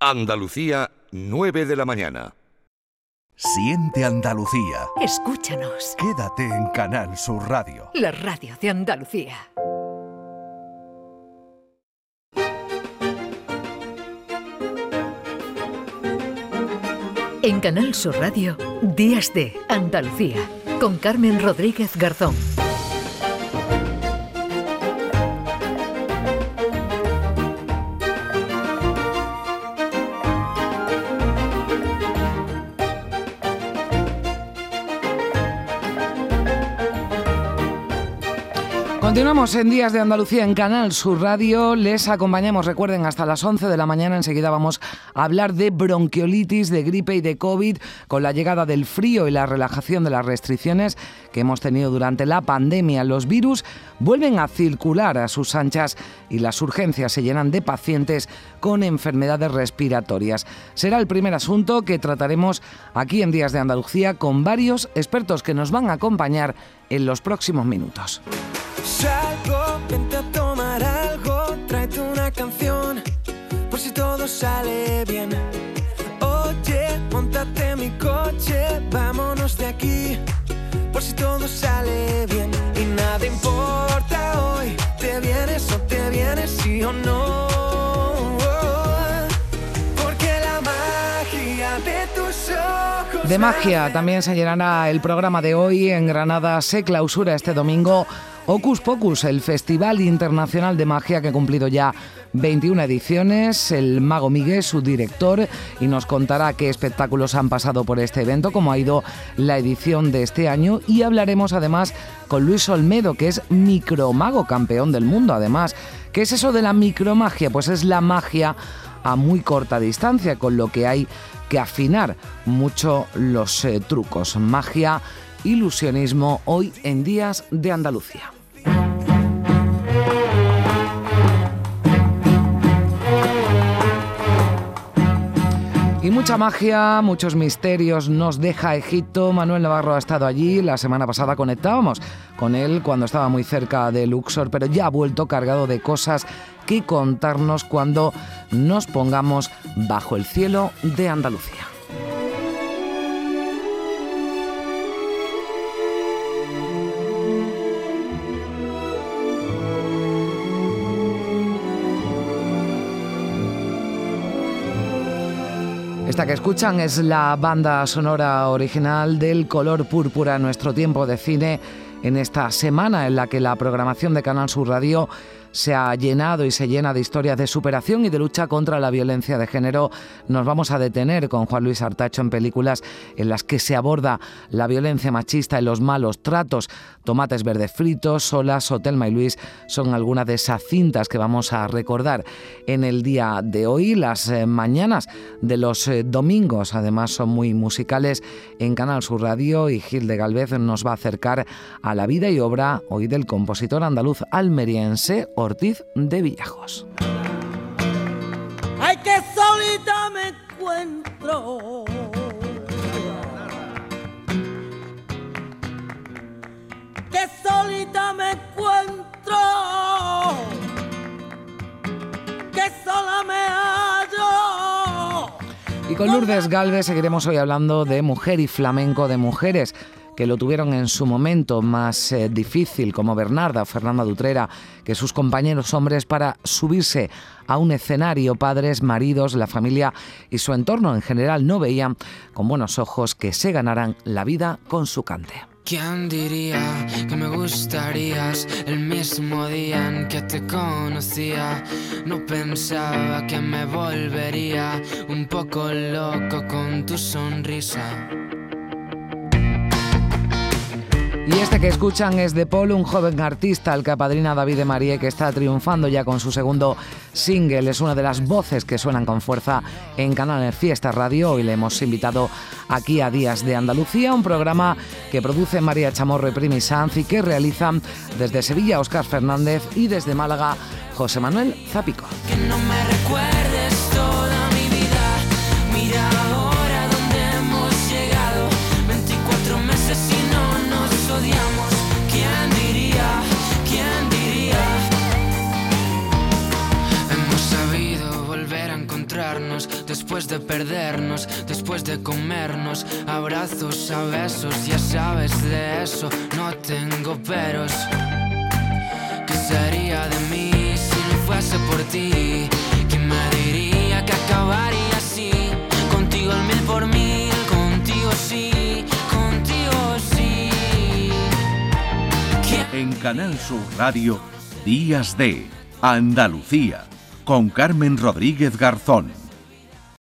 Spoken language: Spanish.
Andalucía, 9 de la mañana. Siente Andalucía. Escúchanos. Quédate en Canal Sur Radio. La radio de Andalucía. En Canal Sur Radio, Días de Andalucía, con Carmen Rodríguez Garzón. Continuamos en Días de Andalucía en Canal Sur Radio. Les acompañamos, recuerden, hasta las 11 de la mañana. Enseguida vamos a hablar de bronquiolitis, de gripe y de COVID con la llegada del frío y la relajación de las restricciones que hemos tenido durante la pandemia. Los virus vuelven a circular a sus anchas y las urgencias se llenan de pacientes con enfermedades respiratorias. Será el primer asunto que trataremos aquí en Días de Andalucía con varios expertos que nos van a acompañar en los próximos minutos. Salgo, vente a tomar algo, tráete una canción, por si todo sale bien. Oye, montate mi coche, vámonos de aquí, por si todo sale bien. Y nada importa hoy, te vienes o te vienes, sí o no. Porque la magia de tus ojos. De magia también se llenará el programa de hoy. En Granada se clausura este domingo Ocus Pocus, el Festival Internacional de Magia que ha cumplido ya 21 ediciones. El mago Miguel, su director, y nos contará qué espectáculos han pasado por este evento, cómo ha ido la edición de este año. Y hablaremos además con Luis Olmedo, que es micromago, campeón del mundo además. ¿Qué es eso de la micromagia? Pues es la magia a muy corta distancia, con lo que hay que afinar mucho los eh, trucos. Magia, ilusionismo, hoy en Días de Andalucía. Y mucha magia, muchos misterios nos deja Egipto. Manuel Navarro ha estado allí. La semana pasada conectábamos con él cuando estaba muy cerca de Luxor, pero ya ha vuelto cargado de cosas que contarnos cuando nos pongamos bajo el cielo de Andalucía. Esta que escuchan es la banda sonora original del Color Púrpura, nuestro tiempo de cine, en esta semana en la que la programación de Canal Sur Radio se ha llenado y se llena de historias de superación y de lucha contra la violencia de género. Nos vamos a detener con Juan Luis Artacho en películas en las que se aborda la violencia machista y los malos tratos. Tomates verdes fritos, Solas, Hotelma y Luis son algunas de esas cintas que vamos a recordar en el día de hoy. Las eh, mañanas de los eh, domingos además son muy musicales en Canal Sur Radio y Gil de Galvez nos va a acercar a la vida y obra hoy del compositor andaluz almeriense Ortiz de Villajos. Ay, que solita me encuentro. Que solita me encuentro. Que sola me hallo. Y con Lourdes Galvez seguiremos hoy hablando de mujer y flamenco, de mujeres que lo tuvieron en su momento más eh, difícil, como Bernarda o Fernanda Dutrera, que sus compañeros hombres para subirse a un escenario, padres, maridos, la familia y su entorno en general no veían con buenos ojos que se ganaran la vida con su cante. ¿Quién diría que me el mismo día en que te conocía? No pensaba que me volvería un poco loco con tu sonrisa. Y este que escuchan es de Paul, un joven artista al que apadrina David de Marie, que está triunfando ya con su segundo single. Es una de las voces que suenan con fuerza en Canal Fiesta Radio. Hoy le hemos invitado aquí a Días de Andalucía, un programa que produce María Chamorro y Primi Sanz y que realizan desde Sevilla Óscar Fernández y desde Málaga José Manuel Zapico. Que no me encontrarnos después de perdernos, después de comernos, abrazos a besos, ya sabes de eso, no tengo peros. ¿Qué sería de mí si no fuese por ti? ¿Quién me diría que acabaría así? Contigo el mil por mil, contigo sí, contigo sí. ¿Quién En Canal Sur Radio, Días de Andalucía, con Carmen Rodríguez Garzón.